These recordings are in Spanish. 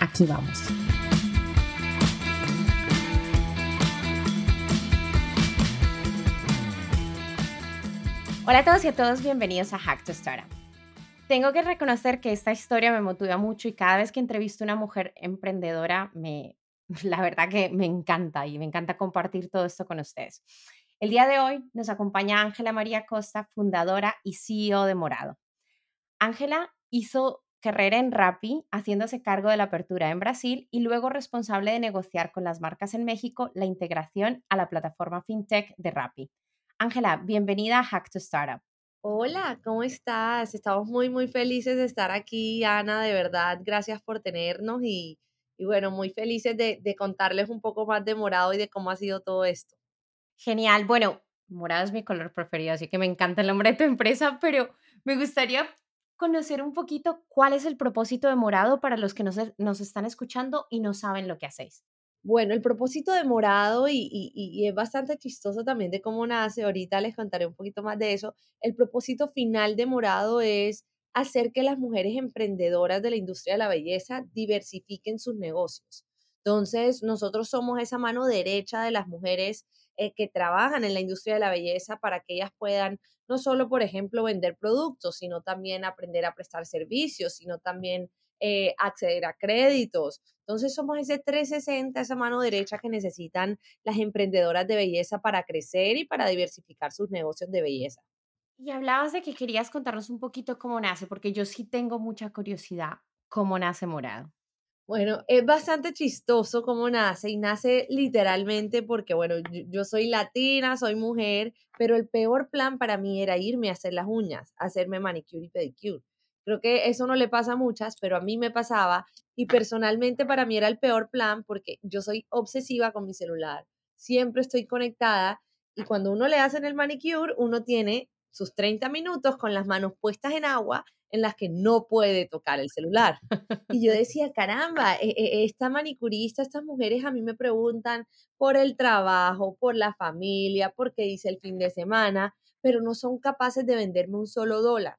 Aquí vamos. Hola a todos y a todos, bienvenidos a Hack to Startup. Tengo que reconocer que esta historia me motiva mucho y cada vez que entrevisto a una mujer emprendedora, me, la verdad que me encanta y me encanta compartir todo esto con ustedes. El día de hoy nos acompaña Ángela María Costa, fundadora y CEO de Morado. Ángela hizo carrera en Rappi, haciéndose cargo de la apertura en Brasil y luego responsable de negociar con las marcas en México la integración a la plataforma FinTech de Rappi. Ángela, bienvenida a Hack to Startup. Hola, ¿cómo estás? Estamos muy, muy felices de estar aquí, Ana, de verdad. Gracias por tenernos y, bueno, muy felices de, de contarles un poco más de Morado y de cómo ha sido todo esto. Genial. Bueno, morado es mi color preferido, así que me encanta el nombre de tu empresa, pero me gustaría conocer un poquito cuál es el propósito de Morado para los que nos, están escuchando y no saben lo que hacéis. Bueno, el propósito de Morado, y, y, es bastante chistoso también de cómo nace, ahorita les contaré un poquito más de eso, el propósito final de Morado es hacer que las mujeres emprendedoras de la industria de la belleza diversifiquen sus negocios. Entonces, nosotros somos esa mano derecha de las mujeres eh, que trabajan en la industria de la belleza para que ellas puedan no solo, por ejemplo, vender productos, sino también aprender a prestar servicios, sino también eh, acceder a créditos. Entonces somos ese 360, esa mano derecha que necesitan las emprendedoras de belleza para crecer y para diversificar sus negocios de belleza. Y hablabas de que querías contarnos un poquito cómo nace, porque yo sí tengo mucha curiosidad cómo nace Morado. Bueno, es bastante chistoso cómo nace y nace literalmente porque, bueno, yo, soy latina, soy mujer, pero el peor plan para mí era irme a hacer las uñas, hacerme manicure y pedicure. Creo que eso no le pasa a muchas, pero a mí me pasaba y personalmente para mí era el peor plan porque yo soy obsesiva con mi celular. Siempre estoy conectada y cuando uno le hacen el manicure, uno tiene sus 30 minutos con las manos puestas en agua en las que no puede tocar el celular. Y yo decía, caramba, e, e, esta manicurista, estas mujeres a mí me preguntan por el trabajo, por la familia, por qué hice el fin de semana, pero no son capaces de venderme un solo dólar.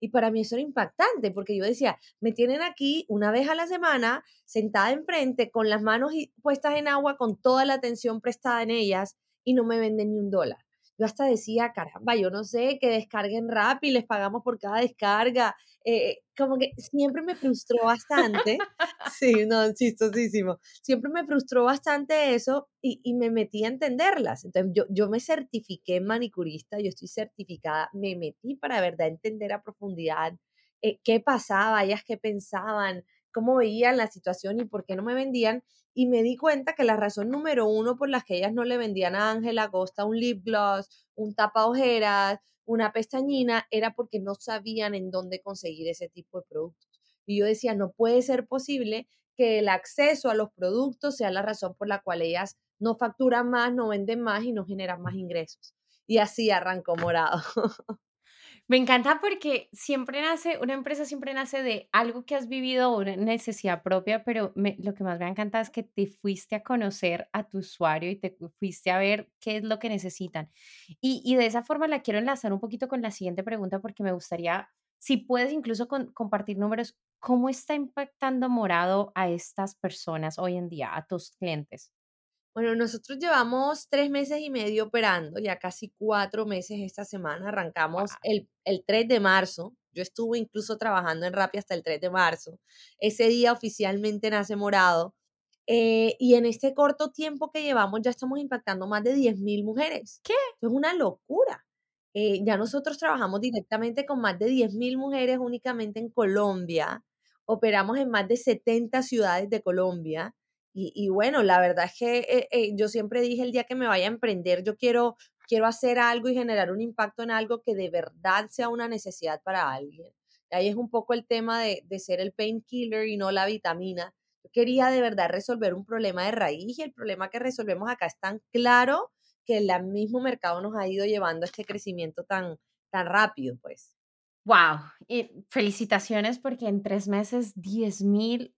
Y para mí eso era impactante, porque yo decía, me tienen aquí una vez a la semana, sentada enfrente, con las manos puestas en agua, con toda la atención prestada en ellas, y no me venden ni un dólar yo hasta decía, caramba, yo no sé, que descarguen rap y les pagamos por cada descarga. Eh, como que siempre me frustró bastante. sí, no, chistosísimo. Siempre me frustró bastante eso y, y me metí a entenderlas. Entonces, yo, yo me certifiqué manicurista, yo estoy certificada, me metí para verdad entender a profundidad eh, qué pasaba, ellas qué pensaban, cómo veían la situación y por qué no me vendían. Y me di cuenta que la razón número uno por la que ellas no le vendían a Ángela Costa un lip gloss, un tapa ojeras, una pestañina, era porque no sabían en dónde conseguir ese tipo de productos. Y yo decía, no puede ser posible que el acceso a los productos sea la razón por la cual ellas no facturan más, no venden más y no generan más ingresos. Y así arrancó Morado. Me encanta porque siempre nace, una empresa siempre nace de algo que has vivido, una necesidad propia, pero lo que más me encanta es que te fuiste a conocer a tu usuario y te fuiste a ver qué es lo que necesitan. Y, y de esa forma la quiero enlazar un poquito con la siguiente pregunta porque me gustaría, si puedes incluso compartir números, ¿cómo está impactando Morado a estas personas hoy en día, a tus clientes? Bueno, nosotros llevamos tres meses y medio operando, ya casi cuatro meses esta semana. Arrancamos el, el 3 de marzo. Yo estuve incluso trabajando en Rappi hasta el 3 de marzo. Ese día oficialmente nace Morado. Eh, y en este corto tiempo que llevamos ya estamos impactando más de 10.000 mujeres. ¿Qué? es una locura. Eh, ya nosotros trabajamos directamente con más de 10.000 mujeres únicamente en Colombia. Operamos en más de 70 ciudades de Colombia. Y, bueno, la verdad es que eh, eh, yo siempre dije el día que me vaya a emprender, yo quiero, quiero hacer algo y generar un impacto en algo que de verdad sea una necesidad para alguien. ahí es un poco el tema de, de ser el painkiller y no la vitamina. Quería de verdad resolver un problema de raíz y el problema que resolvemos acá es tan claro que el mismo mercado nos ha ido llevando a este crecimiento tan, tan rápido, pues. Wow, y felicitaciones porque en 3 meses 10,000,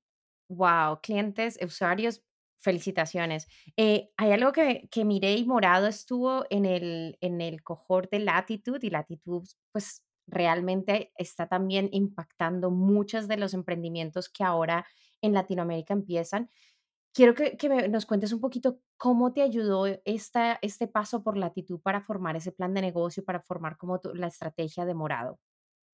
wow, clientes, usuarios, felicitaciones. Eh, hay algo que que miré y Morado estuvo en el en el cohort de Latitude, y Latitude, pues, realmente está también impactando muchos de los emprendimientos que ahora en Latinoamérica empiezan. Quiero que que me nos cuentes un poquito cómo te ayudó esta este paso por Latitud para formar ese plan de negocio, para formar como tu la estrategia de Morado.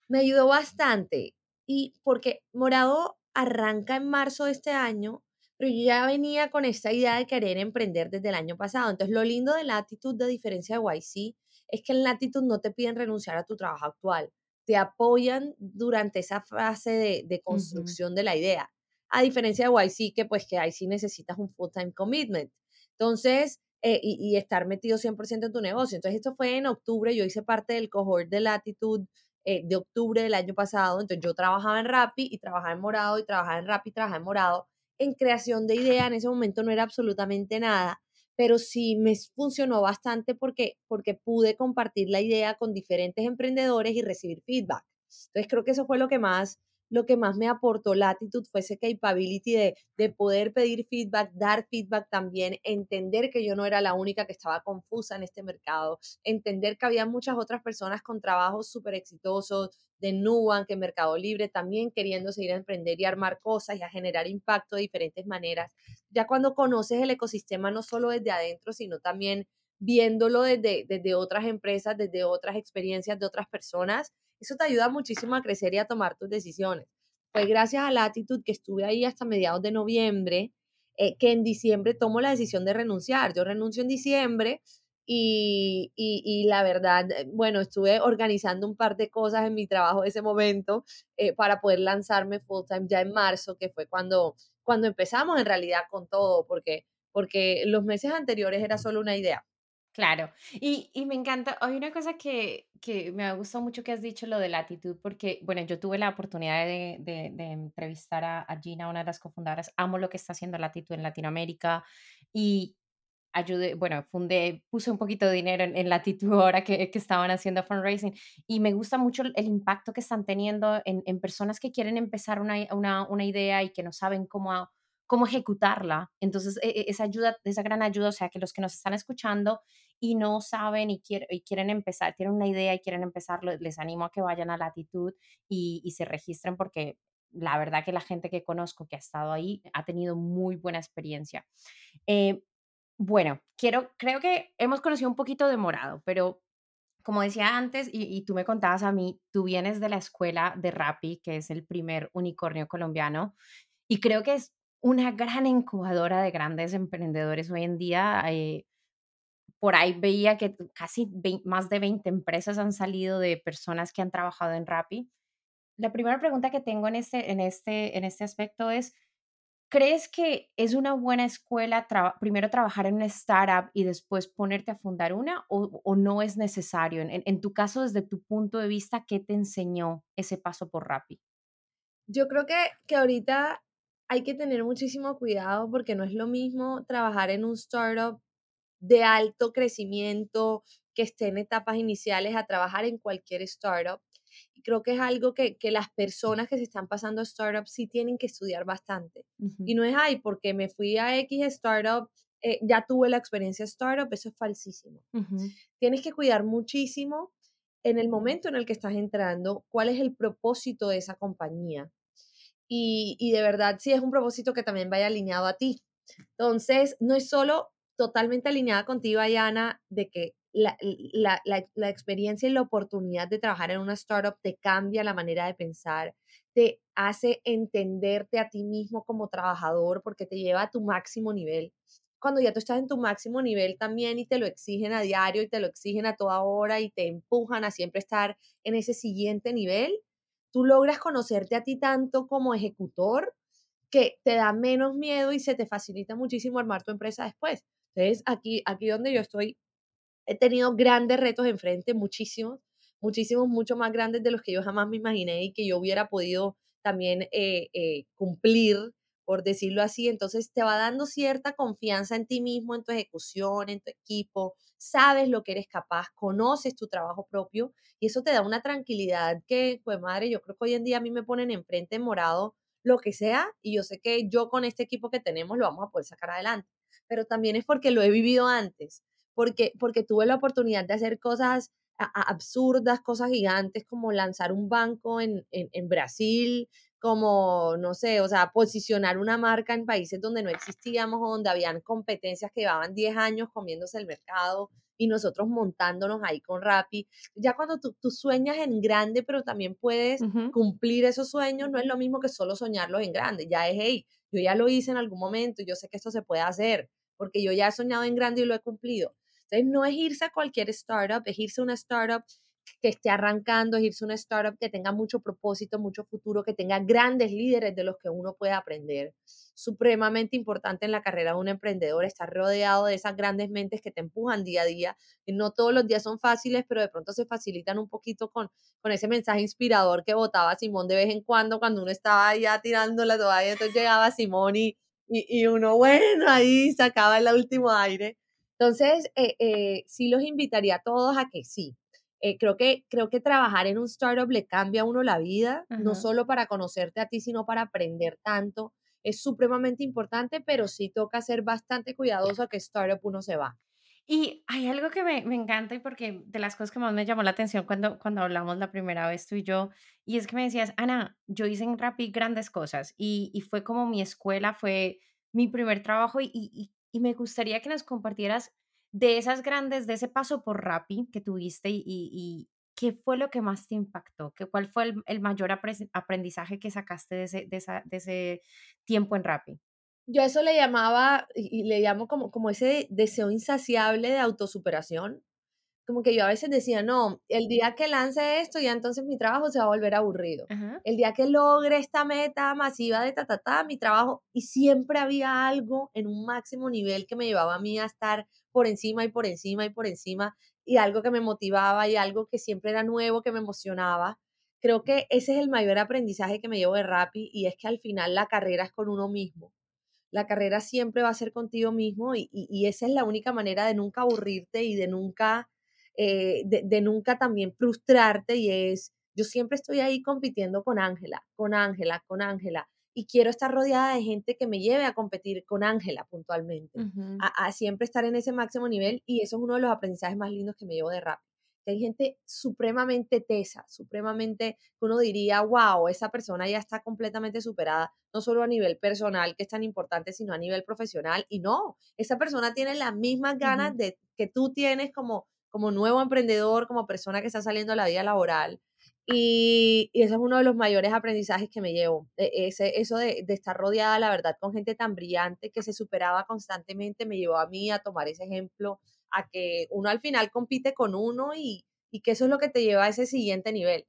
Me ayudó bastante y porque Morado arranca en marzo de este año, pero yo ya venía con esta idea de querer emprender desde el año pasado. Entonces, lo lindo de Latitude, de diferencia de YC, es que en Latitude no te piden renunciar a tu trabajo actual, te apoyan durante esa fase de, construcción de la idea. A diferencia de YC, que pues que ahí sí necesitas un full-time commitment. Entonces, eh, y, y estar metido 100% en tu negocio. Entonces, esto fue en octubre, yo hice parte del cohort de Latitude eh, de octubre del año pasado. Entonces yo trabajaba en Rappi y trabajaba en Morado y trabajaba en Rappi y trabajaba en Morado. En creación de idea en ese momento no era absolutamente nada, pero sí me funcionó bastante porque, porque pude compartir la idea con diferentes emprendedores y recibir feedback. Entonces creo que eso fue lo que más, lo que más me aportó Latitude fue ese capability de, de poder pedir feedback, dar feedback también, entender que yo no era la única que estaba confusa en este mercado, entender que había muchas otras personas con trabajos súper exitosos de Nubank, en Mercado Libre, también queriendo seguir a emprender y armar cosas y a generar impacto de diferentes maneras. Ya cuando conoces el ecosistema no solo desde adentro, sino también viéndolo desde, desde otras empresas, desde otras experiencias de otras personas, eso te ayuda muchísimo a crecer y a tomar tus decisiones. Fue gracias a la actitud que estuve ahí hasta mediados de noviembre, eh, que en diciembre tomo la decisión de renunciar. Yo renuncio en diciembre y, y, la verdad, eh, bueno, estuve organizando un par de cosas en mi trabajo en ese momento eh, para poder lanzarme full time ya en marzo, que fue cuando, cuando empezamos en realidad con todo, porque, porque los meses anteriores era solo una idea. Claro. Y y me encanta, hay una cosa que que me ha gustado mucho que has dicho, lo de la actitud, porque, bueno, yo tuve la oportunidad de de de entrevistar a Gina, una de las cofundadoras. Amo lo que está haciendo Latitud en Latinoamérica y ayudé, bueno, fundé, puse un poquito de dinero en en Latitud ahora que que estaban haciendo fundraising, y me gusta mucho el el impacto que están teniendo en en personas que quieren empezar una una una idea y que no saben cómo cómo ejecutarla. Entonces, e e esa ayuda, esa gran ayuda, o sea, que los que nos están escuchando y no saben y, quiere- y quieren empezar, tienen una idea y quieren empezarlo, les animo a que vayan a Latitud y, y se registren porque la verdad que la gente que conozco que ha estado ahí ha tenido muy buena experiencia. Eh, bueno, quiero, creo que hemos conocido un poquito de Morado, pero como decía antes, y, y tú me contabas a mí, tú vienes de la escuela de Rappi, que es el primer unicornio colombiano, y creo que es una gran incubadora de grandes emprendedores hoy en día. eh, por ahí veía que casi vein- más de 20 empresas han salido de personas que han trabajado en Rappi. La primera pregunta que tengo en este, en este, en este aspecto es, ¿crees que es una buena escuela traba- primero trabajar en una startup y después ponerte a fundar una o, o no es necesario? En- en tu caso, desde tu punto de vista, ¿qué te enseñó ese paso por Rappi? Yo creo que, que ahorita hay que tener muchísimo cuidado porque no es lo mismo trabajar en un startup de alto crecimiento que esté en etapas iniciales a trabajar en cualquier startup. Y creo que es algo que, que las personas que se están pasando a startups sí tienen que estudiar bastante. Y no es, ay, porque me fui a X startup, eh, ya tuve la experiencia startup, eso es falsísimo. Tienes que cuidar muchísimo en el momento en el que estás entrando, cuál es el propósito de esa compañía. Y, y de verdad, si es un propósito que también vaya alineado a ti. Entonces, no es solo totalmente alineada contigo, Ayana, de que la, la, la, la experiencia y la oportunidad de trabajar en una startup te cambia la manera de pensar, te hace entenderte a ti mismo como trabajador porque te lleva a tu máximo nivel. Cuando ya tú estás en tu máximo nivel también y te lo exigen a diario y te lo exigen a toda hora y te empujan a siempre estar en ese siguiente nivel, tú logras conocerte a ti tanto como ejecutor que te da menos miedo y se te facilita muchísimo armar tu empresa después. Entonces, aquí, aquí donde yo estoy, he tenido grandes retos enfrente, muchísimos, muchísimos, mucho más grandes de los que yo jamás me imaginé y que yo hubiera podido también eh, eh, cumplir por decirlo así, entonces te va dando cierta confianza en ti mismo, en tu ejecución, en tu equipo, sabes lo que eres capaz, conoces tu trabajo propio y eso te da una tranquilidad que, pues madre, yo creo que hoy en día a mí me ponen enfrente morado lo que sea y yo sé que yo con este equipo que tenemos lo vamos a poder sacar adelante, pero también es porque lo he vivido antes, porque, porque tuve la oportunidad de hacer cosas absurdas, cosas gigantes como lanzar un banco en, en, en Brasil, como, no sé, o sea, posicionar una marca en países donde no existíamos, donde habían competencias que llevaban 10 años comiéndose el mercado y nosotros montándonos ahí con Rappi. Ya cuando tú, tú sueñas en grande, pero también puedes cumplir esos sueños, no es lo mismo que solo soñarlos en grande. Ya es, hey, yo ya lo hice en algún momento, yo sé que esto se puede hacer, porque yo ya he soñado en grande y lo he cumplido. Entonces, no es irse a cualquier startup, es irse a una startup que esté arrancando, es irse a una startup que tenga mucho propósito, mucho futuro, que tenga grandes líderes de los que uno puede aprender. Supremamente importante en la carrera de un emprendedor estar rodeado de esas grandes mentes que te empujan día a día. Y no todos los días son fáciles, pero de pronto se facilitan un poquito con, con ese mensaje inspirador que votaba Simón de vez en cuando, cuando uno estaba ya tirando la toalla, entonces llegaba Simón y, y, y uno, bueno, ahí sacaba el último aire. Entonces, eh, eh, sí los invitaría a todos a que sí, eh, creo, que, creo que trabajar en un startup le cambia a uno la vida, no solo para conocerte a ti, sino para aprender tanto. Es supremamente importante, pero sí toca ser bastante cuidadoso a qué startup uno se va. Y hay algo que me, me encanta y porque de las cosas que más me llamó la atención cuando, cuando hablamos la primera vez tú y yo, y es que me decías, Ana, yo hice en Rappi grandes cosas y, y fue como mi escuela, fue mi primer trabajo y, y, y me gustaría que nos compartieras de esas grandes, de ese paso por Rappi que tuviste y, y, ¿qué fue lo que más te impactó? ¿Qué, ¿Cuál fue el, el mayor aprendizaje que sacaste de ese, de, esa, de ese tiempo en Rappi? Yo eso le llamaba, y le llamo como, como ese deseo insaciable de autosuperación, como que yo a veces decía, no, el día que lance esto, ya entonces mi trabajo se va a volver aburrido. El día que logre esta meta masiva de ta, ta, ta, mi trabajo, y siempre había algo en un máximo nivel que me llevaba a mí a estar por encima y por encima y por encima, y algo que me motivaba y algo que siempre era nuevo, que me emocionaba. Creo que ese es el mayor aprendizaje que me llevo de Rappi, y es que al final la carrera es con uno mismo. La carrera siempre va a ser contigo mismo y, esa es la única manera de nunca aburrirte y de nunca eh, de, nunca también frustrarte y es, yo siempre estoy ahí compitiendo con Ángela, con Ángela, con Ángela y quiero estar rodeada de gente que me lleve a competir con Ángela puntualmente, a, siempre estar en ese máximo nivel y eso es uno de los aprendizajes más lindos que me llevo de rap. Que hay gente supremamente tesa, supremamente, que uno diría, wow, esa persona ya está completamente superada, no solo a nivel personal, que es tan importante, sino a nivel profesional. Y no, esa persona tiene las mismas ganas de que tú tienes como como nuevo emprendedor, como persona que está saliendo a la vida laboral. Y, y ese es uno de los mayores aprendizajes que me llevo. E, ese, eso de, de, estar rodeada, la verdad, con gente tan brillante que se superaba constantemente, me llevó a mí a tomar ese ejemplo, a que uno al final compite con uno y, y que eso es lo que te lleva a ese siguiente nivel.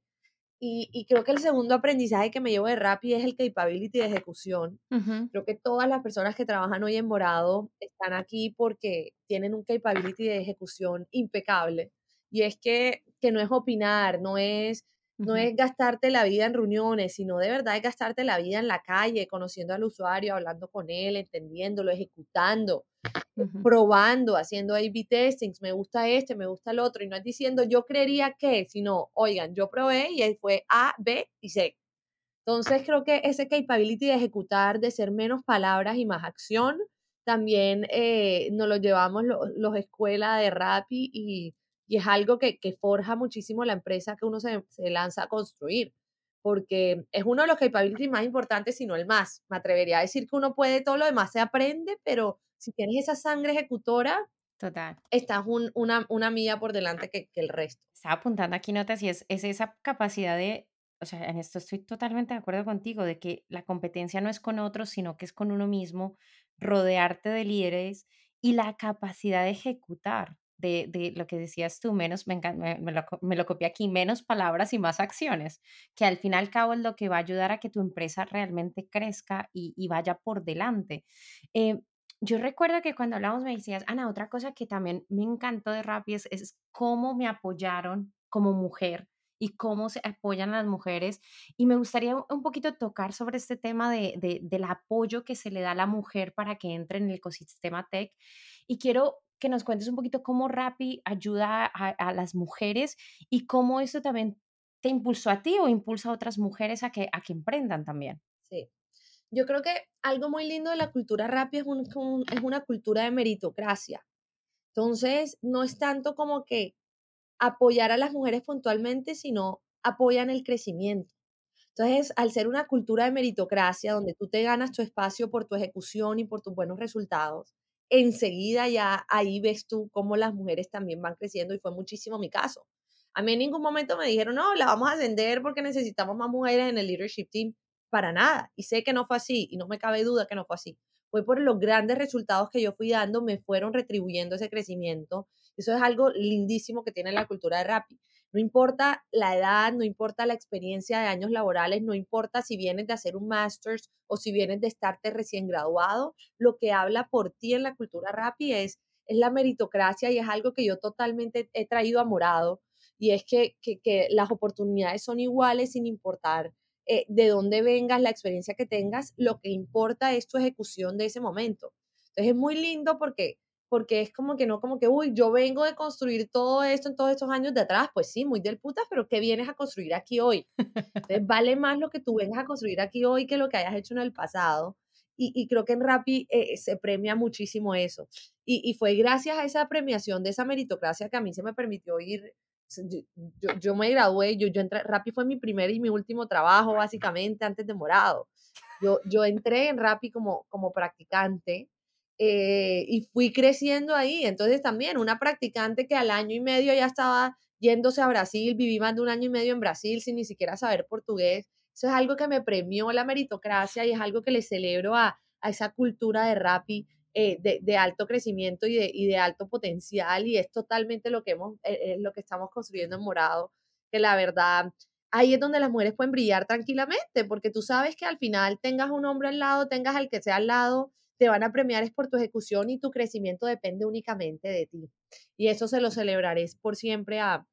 Y, creo que el segundo aprendizaje que me llevo de Rappi es el capability de ejecución. Creo que todas las personas que trabajan hoy en Morado están aquí porque tienen un capability de ejecución impecable. Y es que, que no es opinar, no es, no es gastarte la vida en reuniones, sino de verdad es gastarte la vida en la calle, conociendo al usuario, hablando con él, entendiéndolo, ejecutando probando, haciendo A-B testings, me gusta este, me gusta el otro, y no es diciendo yo creería que, sino, oigan, yo probé y fue A, B y C. Entonces creo que ese capability de ejecutar, de ser menos palabras y más acción, también eh, nos lo llevamos los escuelas de Rappi y, y, es algo que, que, forja muchísimo la empresa que uno se, se lanza a construir porque es uno de los capabilities más importantes, si no el más. Me atrevería a decir que uno puede, todo lo demás se aprende, pero si tienes esa sangre ejecutora, Total. estás una, una milla por delante que, el resto. Estaba apuntando aquí notas y es, es esa capacidad de, o sea, en esto estoy totalmente de acuerdo contigo, de que la competencia no es con otros, sino que es con uno mismo, rodearte de líderes y la capacidad de ejecutar. De, de, lo que decías tú, menos, me, me, lo, me, lo, copié aquí, menos palabras y más acciones, que al fin y al cabo es lo que va a ayudar a que tu empresa realmente crezca y, y vaya por delante. Eh, yo recuerdo que cuando hablamos me decías, Ana, otra cosa que también me encantó de Rappi es, cómo me apoyaron como mujer y cómo se apoyan a las mujeres. Y me gustaría un poquito tocar sobre este tema de, de- del apoyo que se le da a la mujer para que entre en el ecosistema tech. Y quiero que nos cuentes un poquito cómo Rappi ayuda a, las mujeres y cómo eso también te impulsó a ti o impulsa a otras mujeres a que, a que emprendan también. Sí. Yo creo que algo muy lindo de la cultura rápida es, un- es una cultura de meritocracia. Entonces, no es tanto como que apoyar a las mujeres puntualmente, sino apoyan el crecimiento. Entonces, al ser una cultura de meritocracia, donde tú te ganas tu espacio por tu ejecución y por tus buenos resultados, enseguida ya ahí ves tú cómo las mujeres también van creciendo y fue muchísimo mi caso. A mí en ningún momento me dijeron, no, la vamos a ascender porque necesitamos más mujeres en el leadership team. Para nada. Y sé que no fue así y no me cabe duda que no fue así. Fue por los grandes resultados que yo fui dando, me fueron retribuyendo ese crecimiento. Eso es algo lindísimo que tiene la cultura de Rappi. No importa la edad, no importa la experiencia de años laborales, no importa si vienes de hacer un master's o si vienes de estarte recién graduado, lo que habla por ti en la cultura Rappi es, es la meritocracia y es algo que yo totalmente he traído a morado y es que, que, que las oportunidades son iguales sin importar eh, de dónde vengas, la experiencia que tengas, lo que importa es tu ejecución de ese momento. Entonces es muy lindo porque porque es como que no, como que, uy, yo vengo de construir todo esto en todos estos años de atrás, pues sí, muy del putas, pero ¿qué vienes a construir aquí hoy? Entonces vale más lo que tú vengas a construir aquí hoy que lo que hayas hecho en el pasado. Y, y creo que en Rappi eh, se premia muchísimo eso. Y, y, fue gracias a esa premiación de esa meritocracia que a mí se me permitió ir. Yo, yo, yo me gradué, yo, yo entré, Rappi fue mi primer y mi último trabajo, básicamente, antes de Morado. Yo, yo entré en Rappi como, como practicante eh, y fui creciendo ahí. Entonces también una practicante que al año y medio ya estaba yéndose a Brasil, viví más de un año y medio en Brasil sin ni siquiera saber portugués. Eso es algo que me premió la meritocracia y es algo que le celebro a, a esa cultura de Rappi eh, de, de, alto crecimiento y de, y de, alto potencial y es totalmente lo que, hemos, eh, lo que estamos construyendo en Morado, que la verdad ahí es donde las mujeres pueden brillar tranquilamente, porque tú sabes que al final tengas un hombre al lado, tengas al que sea al lado, te van a premiar es por tu ejecución y tu crecimiento depende únicamente de ti. Y eso se lo celebraré por siempre a,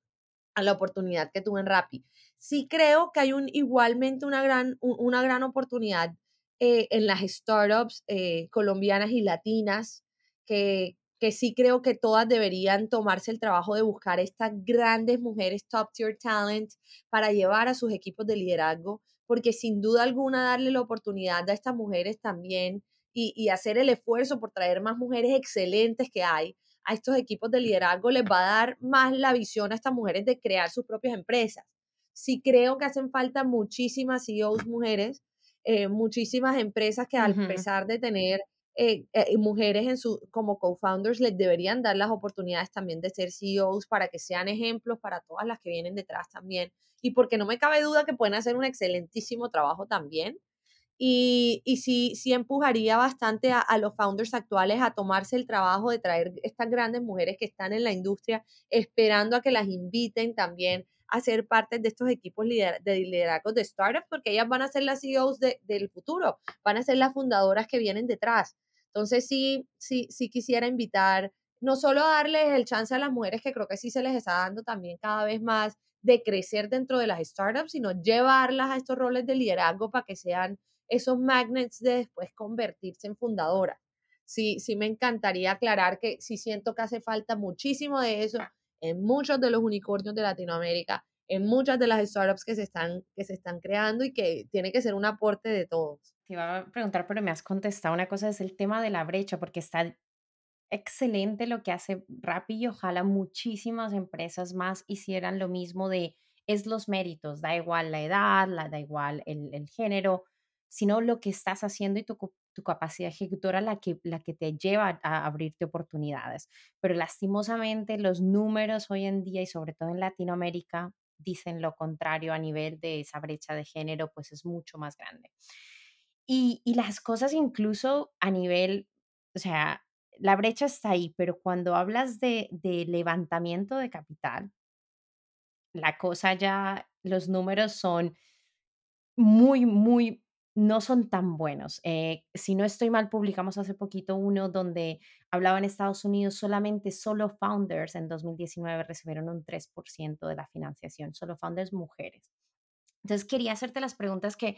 a la oportunidad que tuve en Rappi. Sí creo que hay un, igualmente una gran, una gran oportunidad eh, en las startups eh, colombianas y latinas, que, que sí creo que todas deberían tomarse el trabajo de buscar estas grandes mujeres top tier talent para llevar a sus equipos de liderazgo, porque sin duda alguna darle la oportunidad a estas mujeres también y, y hacer el esfuerzo por traer más mujeres excelentes que hay a estos equipos de liderazgo les va a dar más la visión a estas mujeres de crear sus propias empresas. Sí creo que hacen falta muchísimas CEOs mujeres, eh, muchísimas empresas que Uh a -huh. pesar de tener eh, eh, mujeres en su, como co-founders, les deberían dar las oportunidades también de ser CEOs para que sean ejemplos para todas las que vienen detrás también. Y porque no me cabe duda que pueden hacer un excelentísimo trabajo también. Y, y sí, sí empujaría bastante a, a, los founders actuales a tomarse el trabajo de traer estas grandes mujeres que están en la industria, esperando a que las inviten también a ser parte de estos equipos lider de liderazgo de startups, porque ellas van a ser las CEOs de, del futuro, van a ser las fundadoras que vienen detrás. Entonces sí, sí, sí quisiera invitar, no solo darles el chance a las mujeres, que creo que sí se les está dando también cada vez más de crecer dentro de las startups, sino llevarlas a estos roles de liderazgo para que sean esos magnets de después convertirse en fundadora. Sí, sí me encantaría aclarar que sí siento que hace falta muchísimo de eso en muchos de los unicornios de Latinoamérica, en muchas de las startups que se están, que se están creando y que tiene que ser un aporte de todos. Te iba a preguntar, pero me has contestado una cosa, es el tema de la brecha, porque está excelente lo que hace Rappi y ojalá muchísimas empresas más hicieran lo mismo de es los méritos, da igual la edad, la, da igual el, el género, sino lo que estás haciendo y tu, tu capacidad ejecutora la que, la que te lleva a abrirte oportunidades. Pero lastimosamente los números hoy en día y sobre todo en Latinoamérica dicen lo contrario a nivel de esa brecha de género, pues es mucho más grande. Y, y las cosas incluso a nivel, o sea, la brecha está ahí, pero cuando hablas de, de levantamiento de capital, la cosa ya, los números son muy, muy no son tan buenos. Eh, si no estoy mal, publicamos hace poquito uno donde hablaba en Estados Unidos solamente solo founders en 2019 recibieron un 3% de la financiación, solo founders mujeres. Entonces quería hacerte las preguntas que,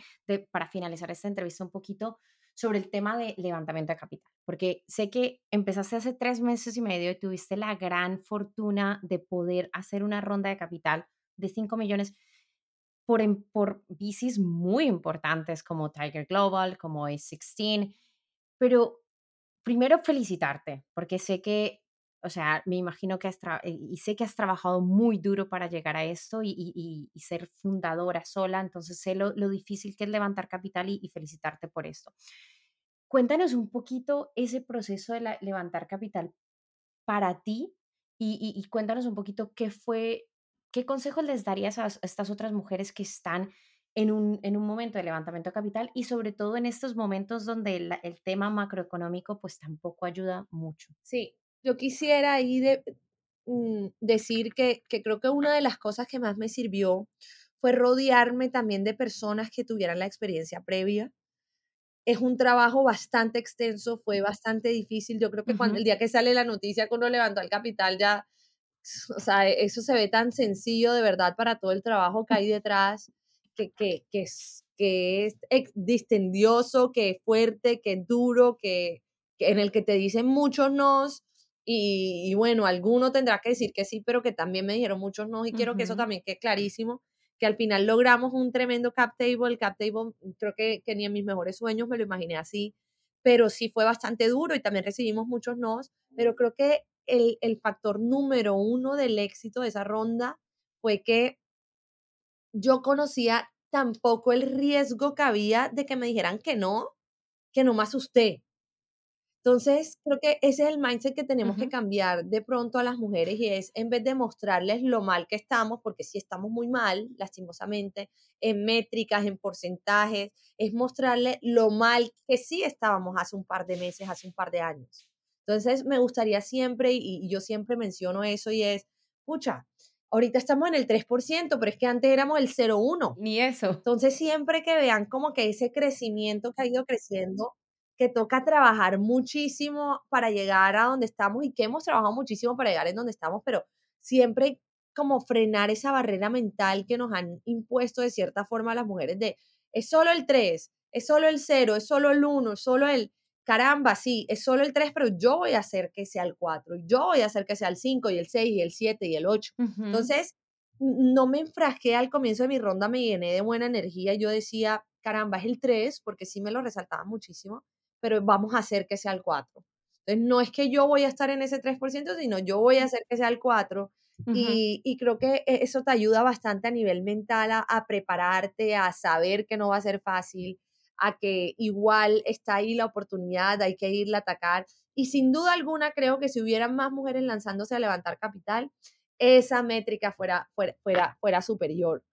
para finalizar esta entrevista un poquito sobre el tema de levantamiento de capital, porque sé que empezaste hace tres meses y medio y tuviste la gran fortuna de poder hacer una ronda de capital de 5 millones por, em- por VCs muy importantes como Tiger Global, como A16, pero primero felicitarte, porque sé que, o sea, me imagino que has, eh, y sé que has trabajado muy duro para llegar a esto y, y- y- ser fundadora sola, entonces sé lo, lo difícil que es levantar capital y, y felicitarte por esto. Cuéntanos un poquito ese proceso de la- levantar capital para ti y cuéntanos un poquito qué fue, qué consejos les darías a, a estas otras mujeres que están en un, en un momento de levantamiento de capital y sobre todo en estos momentos donde la- el tema macroeconómico pues tampoco ayuda mucho. Sí, yo quisiera ahí de, mm, decir que, que creo que una de las cosas que más me sirvió fue rodearme también de personas que tuvieran la experiencia previa. Es un trabajo bastante extenso, fue bastante difícil. Yo creo que cuando el Ujú, día que sale la noticia que uno levantó el capital ya, o sea, eso se ve tan sencillo de verdad para todo el trabajo que hay detrás, que, que, que es, que es distendioso, que es fuerte, que es duro, que, que en el que te dicen muchos nos. Y, y bueno, alguno tendrá que decir que sí, pero que también me dijeron muchos no, y quiero que eso también quede clarísimo que al final logramos un tremendo cap table. El cap table creo que, que ni en mis mejores sueños me lo imaginé así, pero sí fue bastante duro y también recibimos muchos nos, pero creo que el, el factor número uno del éxito de esa ronda fue que yo conocía tampoco el riesgo que había de que me dijeran que no, que no me asusté. Entonces, creo que ese es el mindset que tenemos que cambiar de pronto a las mujeres y es en vez de mostrarles lo mal que estamos, porque sí estamos muy mal, lastimosamente, en métricas, en porcentajes, es mostrarles lo mal que sí estábamos hace un par de meses, hace un par de años. Entonces, me gustaría siempre, y, y yo siempre menciono eso, y es, pucha, ahorita estamos en el 3%, pero es que antes éramos el 0,1. Ni eso. Entonces, siempre que vean como que ese crecimiento que ha ido creciendo, que toca trabajar muchísimo para llegar a donde estamos y que hemos trabajado muchísimo para llegar en donde estamos, pero siempre como frenar esa barrera mental que nos han impuesto de cierta forma a las mujeres de es solo el 3, es solo el 0, es solo el 1, es solo el caramba, sí, es solo el 3, pero yo voy a hacer que sea el 4, y yo voy a hacer que sea el 5 y el 6 y el 7 y el 8. Ujú, Entonces, n- no me enfrasqué al comienzo de mi ronda, me llené de buena energía. Yo decía, caramba, es el 3, porque sí me lo resaltaba muchísimo, pero vamos a hacer que sea el 4. Entonces, no es que yo voy a estar en ese 3%, sino yo voy a hacer que sea el 4. ujú, Y, y creo que e- eso te ayuda bastante a nivel mental a, a prepararte, a saber que no va a ser fácil, a que igual está ahí la oportunidad, hay que irla a atacar. Y sin duda alguna, creo que si hubieran más mujeres lanzándose a levantar capital, esa métrica fuera, fuera, fuera, fuera superior.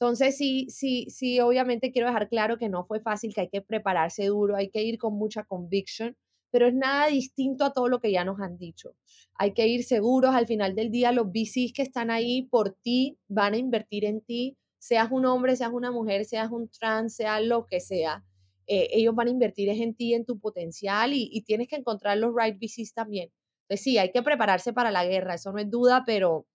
Entonces, sí, sí, sí, obviamente quiero dejar claro que no fue fácil, que hay que prepararse duro, hay que ir con mucha conviction, pero es nada distinto a todo lo que ya nos han dicho. Hay que ir seguros, al final del día los VCs que están ahí por ti van a invertir en ti, seas un hombre, seas una mujer, seas un trans, sea lo que sea. Eh, ellos van a invertir en ti, en tu potencial y, y tienes que encontrar los right VCs también. Entonces sí, hay que prepararse para la guerra, eso no es duda, pero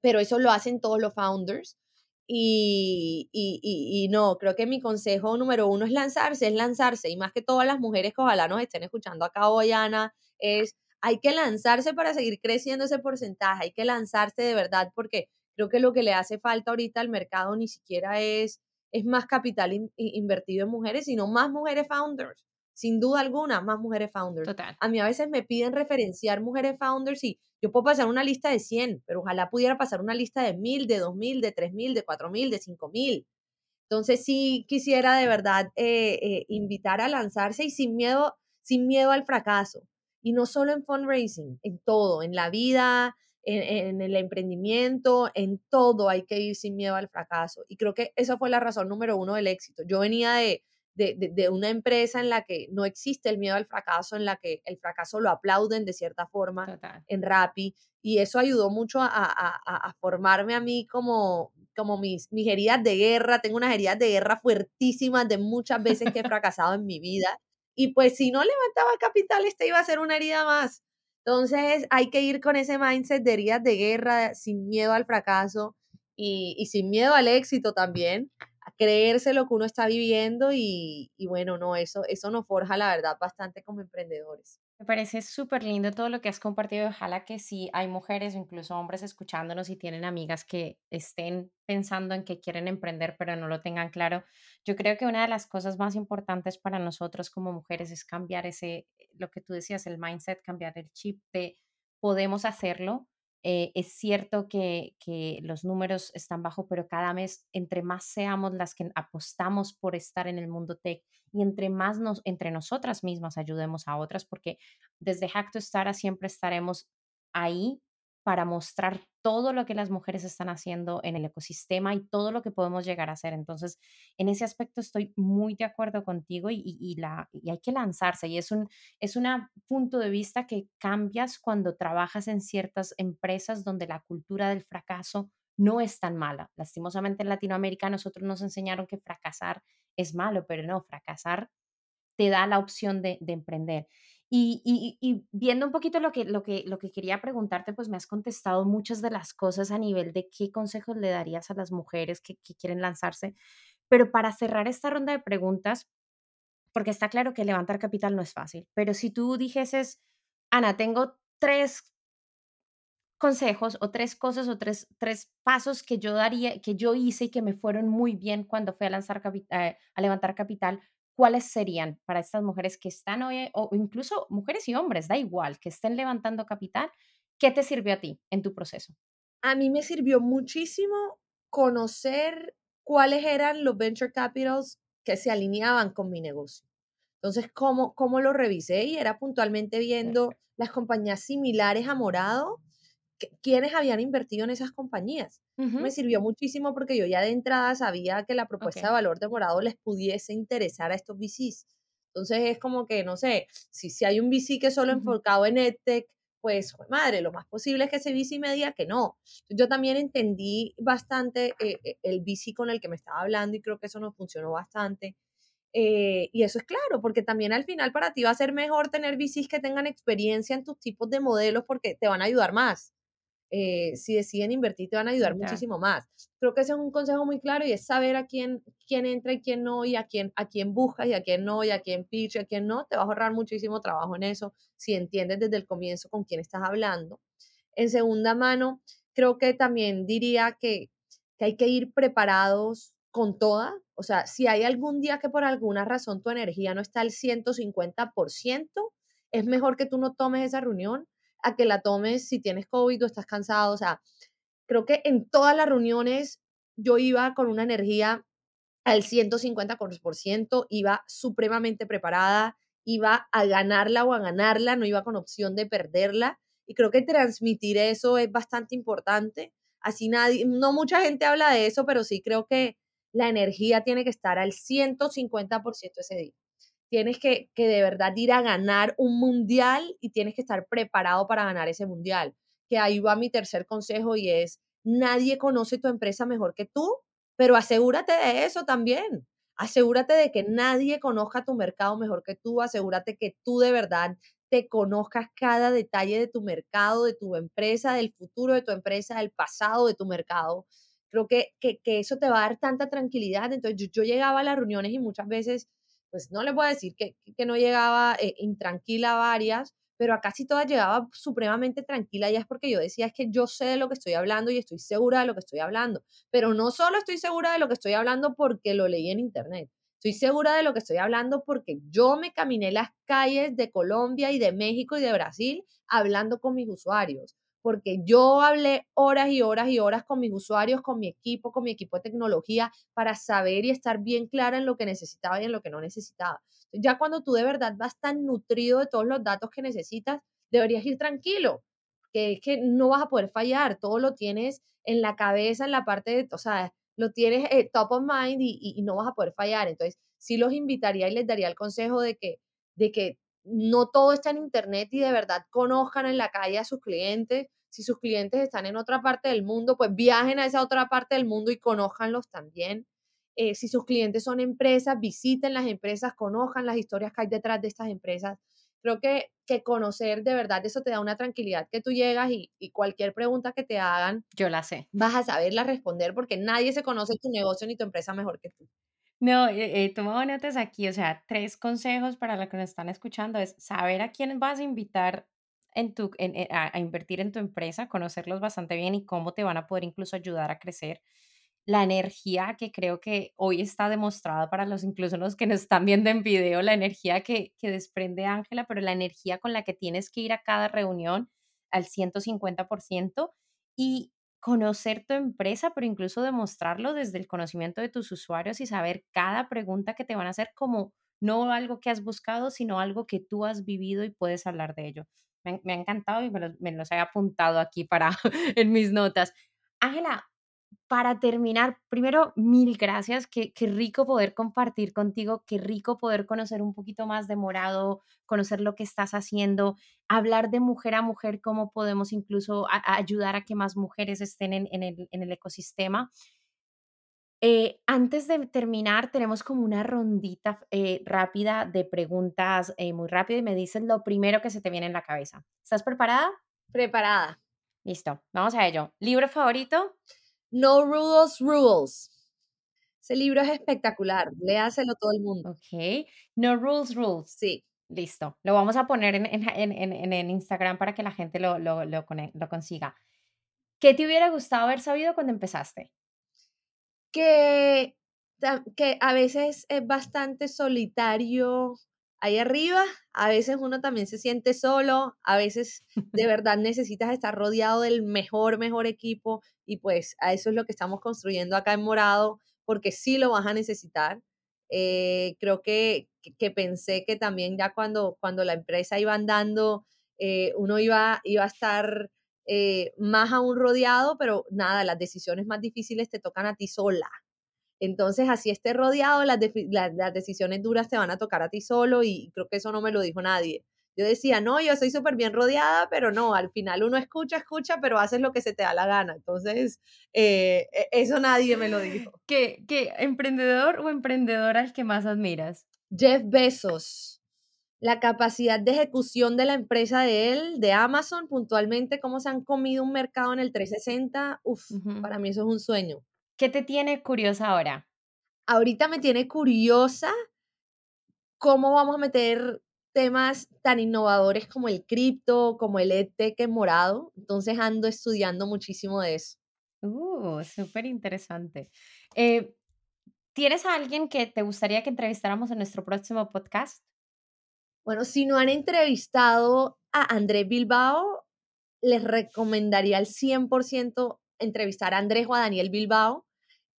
pero eso lo hacen todos los founders. Y, y, y, y no, creo que mi consejo número uno es lanzarse, es lanzarse. Y más que todas las mujeres que ojalá nos estén escuchando acá hoy, Ana, es hay que lanzarse para seguir creciendo ese porcentaje, hay que lanzarse de verdad, porque creo que lo que le hace falta ahorita al mercado ni siquiera es, es más capital in- in- invertido en mujeres, sino más mujeres founders. Sin duda alguna, más mujeres founders. Total. A mí a veces me piden referenciar mujeres founders y yo puedo pasar una lista de 100, pero ojalá pudiera pasar una lista de 1000, de 2000, de 3000, de 4000, de 5000. Entonces sí quisiera de verdad eh, eh, invitar a lanzarse y sin miedo, sin miedo al fracaso. Y no solo en fundraising, en todo, en la vida, en, en el emprendimiento, en todo hay que ir sin miedo al fracaso. Y creo que esa fue la razón número uno del éxito. Yo venía de, de, de, de una empresa en la que no existe el miedo al fracaso, en la que el fracaso lo aplauden de cierta forma Total. en Rappi y eso ayudó mucho a, a- a- a formarme a mí como, como mis, mis heridas de guerra, tengo unas heridas de guerra fuertísimas de muchas veces que he fracasado en mi vida. Y pues si no levantaba capital, esta iba a ser una herida más. Entonces hay que ir con ese mindset de heridas de guerra, sin miedo al fracaso y, y sin miedo al éxito también, a creerse lo que uno está viviendo y, y bueno, no, eso, eso nos forja la verdad bastante como emprendedores. Me parece súper lindo todo lo que has compartido. Ojalá que si hay mujeres o incluso hombres escuchándonos y tienen amigas que estén pensando en que quieren emprender pero no lo tengan claro. Yo creo que una de las cosas más importantes para nosotros como mujeres es cambiar ese, lo que tú decías, el mindset, cambiar el chip de podemos hacerlo. Eh, es cierto que, que los números están bajo, pero cada mes, entre más seamos las que apostamos por estar en el mundo tech, y entre más nos, entre nosotras mismas ayudemos a otras, porque desde Hack to siempre estaremos ahí para mostrar todo lo que las mujeres están haciendo en el ecosistema y todo lo que podemos llegar a hacer. Entonces, en ese aspecto estoy muy de acuerdo contigo y, hay que lanzarse. Y es un es un punto de vista que cambias cuando trabajas en ciertas empresas donde la cultura del fracaso no es tan mala. Lastimosamente en Latinoamérica nosotros nos enseñaron que fracasar es malo, pero no, fracasar te da la opción de emprender. Y, viendo un poquito lo que, lo, que, lo que quería preguntarte, pues me has contestado muchas de las cosas a nivel de qué consejos le darías a las mujeres que, que quieren lanzarse. Pero para cerrar esta ronda de preguntas, porque está claro que levantar capital no es fácil, pero si tú dijeses, Ana, tengo tres consejos o tres cosas o tres, tres pasos que yo daría, que yo hice y que me fueron muy bien cuando fui a, lanzar eh, a levantar capital, ¿cuáles serían para estas mujeres que están hoy, o incluso mujeres y hombres, da igual, que estén levantando capital? ¿Qué te sirvió a ti en tu proceso? A mí me sirvió muchísimo conocer cuáles eran los venture capitals que se alineaban con mi negocio. Entonces, ¿cómo, cómo lo revisé? Y era puntualmente viendo las compañías similares a Morado quiénes habían invertido en esas compañías. Me sirvió muchísimo porque yo ya de entrada sabía que la propuesta de valor de Morado les pudiese interesar a estos VCs. Entonces es como que, no sé, si, si hay un VC que solo enfocado en EdTech, pues, madre, lo más posible es que ese VC me diga que no. Yo también entendí bastante eh, eh, el VC con el que me estaba hablando y creo que eso nos funcionó bastante. Eh, y eso es claro, porque también al final para ti va a ser mejor tener VCs que tengan experiencia en tus tipos de modelos porque te van a ayudar más. Eh, si deciden invertir, te van a ayudar muchísimo más. Creo que ese es un consejo muy claro y es saber a quién, quién entra y quién no, y a quién, a quién buscas y a quién no, y a quién pitch y a quién no. Te va a ahorrar muchísimo trabajo en eso si entiendes desde el comienzo con quién estás hablando. En segunda mano, creo que también diría que, que hay que ir preparados con toda. O sea, si hay algún día que por alguna razón tu energía no está al 150%, es mejor que tú no tomes esa reunión a que la tomes si tienes COVID o estás cansado. O sea, creo que en todas las reuniones yo iba con una energía al 150%, iba supremamente preparada, iba a ganarla o a ganarla, no iba con opción de perderla. Y creo que transmitir eso es bastante importante. Así nadie, no mucha gente habla de eso, pero sí creo que la energía tiene que estar al 150% ese día tienes que, que de verdad ir a ganar un mundial y tienes que estar preparado para ganar ese mundial. Que ahí va mi tercer consejo y es, nadie conoce tu empresa mejor que tú, pero asegúrate de eso también. Asegúrate de que nadie conozca tu mercado mejor que tú, asegúrate que tú de verdad te conozcas cada detalle de tu mercado, de tu empresa, del futuro de tu empresa, del pasado de tu mercado. Creo que, que, que eso te va a dar tanta tranquilidad. Entonces yo, yo llegaba a las reuniones y muchas veces pues no les voy a decir que, que no llegaba eh, intranquila a varias, pero a casi todas llegaba supremamente tranquila. Y es porque yo decía, es que yo sé de lo que estoy hablando y estoy segura de lo que estoy hablando, pero no solo estoy segura de lo que estoy hablando porque lo leí en internet, estoy segura de lo que estoy hablando porque yo me caminé las calles de Colombia y de México y de Brasil hablando con mis usuarios porque yo hablé horas y horas y horas con mis usuarios, con mi equipo, con mi equipo de tecnología, para saber y estar bien clara en lo que necesitaba y en lo que no necesitaba. Ya cuando tú de verdad vas tan nutrido de todos los datos que necesitas, deberías ir tranquilo, que es que no vas a poder fallar, todo lo tienes en la cabeza, en la parte de, o sea, lo tienes eh, top of mind y, y, no vas a poder fallar. Entonces, sí los invitaría y les daría el consejo de que, de que no todo está en internet y de verdad conozcan en la calle a sus clientes, Si sus clientes están en otra parte del mundo, pues viajen a esa otra parte del mundo y conójanlos también. Eh, si sus clientes son empresas, visiten las empresas, conozcan las historias que hay detrás de estas empresas. Creo que, que conocer de verdad eso te da una tranquilidad que tú llegas y, y cualquier pregunta que te hagan, Yo la sé. vas a saberla responder porque nadie se conoce tu negocio ni tu empresa mejor que tú. No, eh, eh, toma notas aquí, o sea, tres consejos para los que nos están escuchando es saber a quién vas a invitar en tu, en- eh, a, a invertir en tu empresa, conocerlos bastante bien y cómo te van a poder incluso ayudar a crecer. La energía que creo que hoy está demostrada para los, incluso los que nos están viendo en video, la energía que, que desprende Ángela, pero la energía con la que tienes que ir a cada reunión al 150% y conocer tu empresa, pero incluso demostrarlo desde el conocimiento de tus usuarios y saber cada pregunta que te van a hacer como no algo que has buscado, sino algo que tú has vivido y puedes hablar de ello. Me, me ha encantado y me los, me los he apuntado aquí para en mis notas. Ángela, para terminar, primero, mil gracias. Qué, qué rico poder compartir contigo, qué rico poder conocer un poquito más de Morado, conocer lo que estás haciendo, hablar de mujer a mujer, cómo podemos incluso a- a ayudar a que más mujeres estén en, en el, en el ecosistema. Eh, antes de terminar, tenemos como una rondita eh, rápida de preguntas eh, muy rápido y me dices lo primero que se te viene en la cabeza. ¿Estás preparada? Preparada. Listo, vamos a ello. ¿Libro favorito? No Rules Rules. Ese libro es espectacular. Léaselo todo el mundo. Ok. No rules, rules. Sí. Listo. Lo vamos a poner en, en, en, en- Instagram para que la gente lo, lo, lo, lo consiga. ¿Qué te hubiera gustado haber sabido cuando empezaste? que, que a veces es bastante solitario ahí arriba, a veces uno también se siente solo, a veces de verdad necesitas estar rodeado del mejor, mejor equipo y pues a eso es lo que estamos construyendo acá en Morado, porque sí lo vas a necesitar. Eh, creo que, que, pensé que también ya cuando, cuando la empresa iba andando, eh, uno iba, iba a estar eh, más aún rodeado, pero nada, las decisiones más difíciles te tocan a ti sola. Entonces, así esté rodeado, las, las decisiones duras te van a tocar a ti solo y creo que eso no me lo dijo nadie. Yo decía, no, yo soy súper bien rodeada, pero no, al final uno escucha, escucha, pero haces lo que se te da la gana. Entonces, eh, e- eso nadie me lo dijo. ¿Qué, qué emprendedor o emprendedora al que más admiras? Jeff Bezos, la capacidad de ejecución de la empresa de él, de Amazon, puntualmente, cómo se han comido un mercado en el 360, uff, Ujú. para mí eso es un sueño. ¿Qué te tiene curiosa ahora? Ahorita me tiene curiosa cómo vamos a meter temas tan innovadores como el cripto, como el EdTech en morado. Entonces ando estudiando muchísimo de eso. Uh, súper interesante. Eh, ¿tienes a alguien que te gustaría que entrevistáramos en nuestro próximo podcast? Bueno, si no han entrevistado a Andrés Bilbao, les recomendaría al 100% entrevistar a Andrés o a Daniel Bilbao.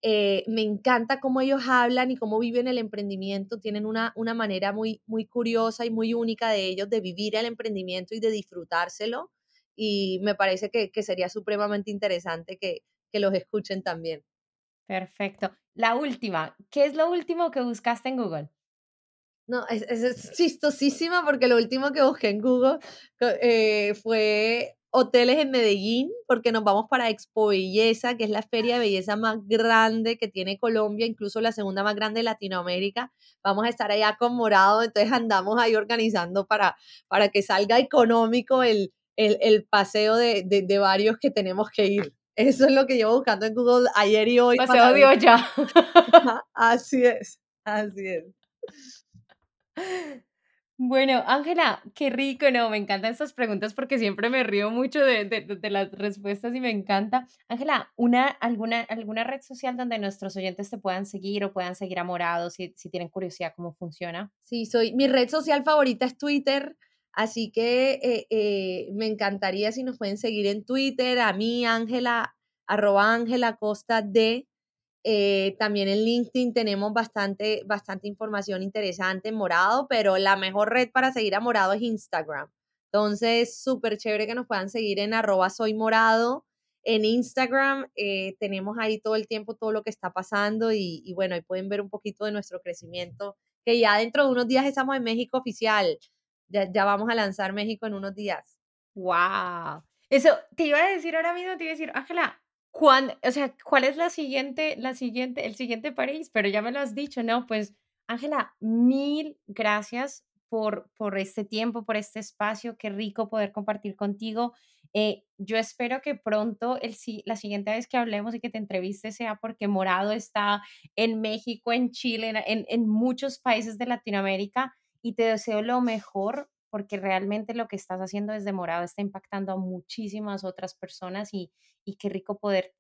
Eh, me encanta cómo ellos hablan y cómo viven el emprendimiento. Tienen una, una manera muy, muy curiosa y muy única de ellos de vivir el emprendimiento y de disfrutárselo. Y me parece que, que sería supremamente interesante que, que los escuchen también. Perfecto. La última, ¿qué es lo último que buscaste en Google? No, es, es- es chistosísima porque lo último que busqué en Google eh, fue hoteles en Medellín, porque nos vamos para Expo Belleza, que es la feria de belleza más grande que tiene Colombia, incluso la segunda más grande de Latinoamérica. Vamos a estar allá con Morado, entonces andamos ahí organizando para, para que salga económico el, el, el paseo de, de, de varios que tenemos que ir. Eso es lo que llevo buscando en Google ayer y hoy. Paseo de olla. Así es, así es. Bueno, Ángela, qué rico, no, me encantan estas preguntas porque siempre me río mucho de, de- de- las respuestas y me encanta. Ángela, una, alguna, ¿alguna red social donde nuestros oyentes te puedan seguir o puedan seguir a Morado si, si tienen curiosidad cómo funciona? Sí, soy, mi red social favorita es Twitter, así que eh, eh, me encantaría si nos pueden seguir en Twitter, a mí, Ángela, arroba Ángela Costa D. Eh, también en LinkedIn tenemos bastante, bastante información interesante en Morado, pero la mejor red para seguir a Morado es Instagram. Entonces, súper chévere que nos puedan seguir en arroba soy morado. En Instagram eh, tenemos ahí todo el tiempo todo lo que está pasando y, y bueno, ahí pueden ver un poquito de nuestro crecimiento, que ya dentro de unos días estamos en México oficial. Ya, ya vamos a lanzar México en unos días. ¡Wow! Eso te iba a decir ahora mismo, te iba a decir, Ángela, ¿cuándo, o sea, cuál es la siguiente, la siguiente, el siguiente París? Pero ya me lo has dicho, ¿no? Pues, Ángela, mil gracias por, por este tiempo, por este espacio. Qué rico poder compartir contigo. Eh, yo espero que pronto, el, la siguiente vez que hablemos y que te entreviste sea porque Morado está en México, en Chile, en en muchos países de Latinoamérica y te deseo lo mejor porque realmente lo que estás haciendo desde Morado está impactando a muchísimas otras personas y, y qué rico poder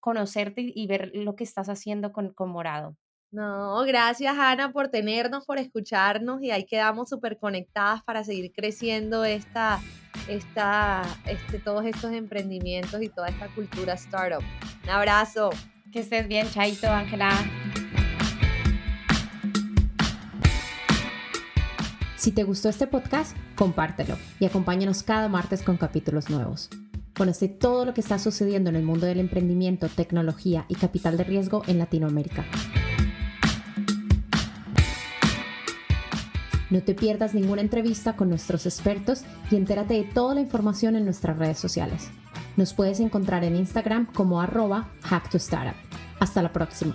conocerte y y ver lo que estás haciendo con, con Morado. No, gracias Ana por tenernos, por escucharnos y ahí quedamos súper conectadas para seguir creciendo esta, esta, este, todos estos emprendimientos y toda esta cultura startup. Un abrazo. Que estés bien, Chaito, Ángela. Si te gustó este podcast, compártelo y acompáñanos cada martes con capítulos nuevos. Conoce todo lo que está sucediendo en el mundo del emprendimiento, tecnología y capital de riesgo en Latinoamérica. No te pierdas ninguna entrevista con nuestros expertos y entérate de toda la información en nuestras redes sociales. Nos puedes encontrar en Instagram como arroba hacktostartup. Hasta la próxima.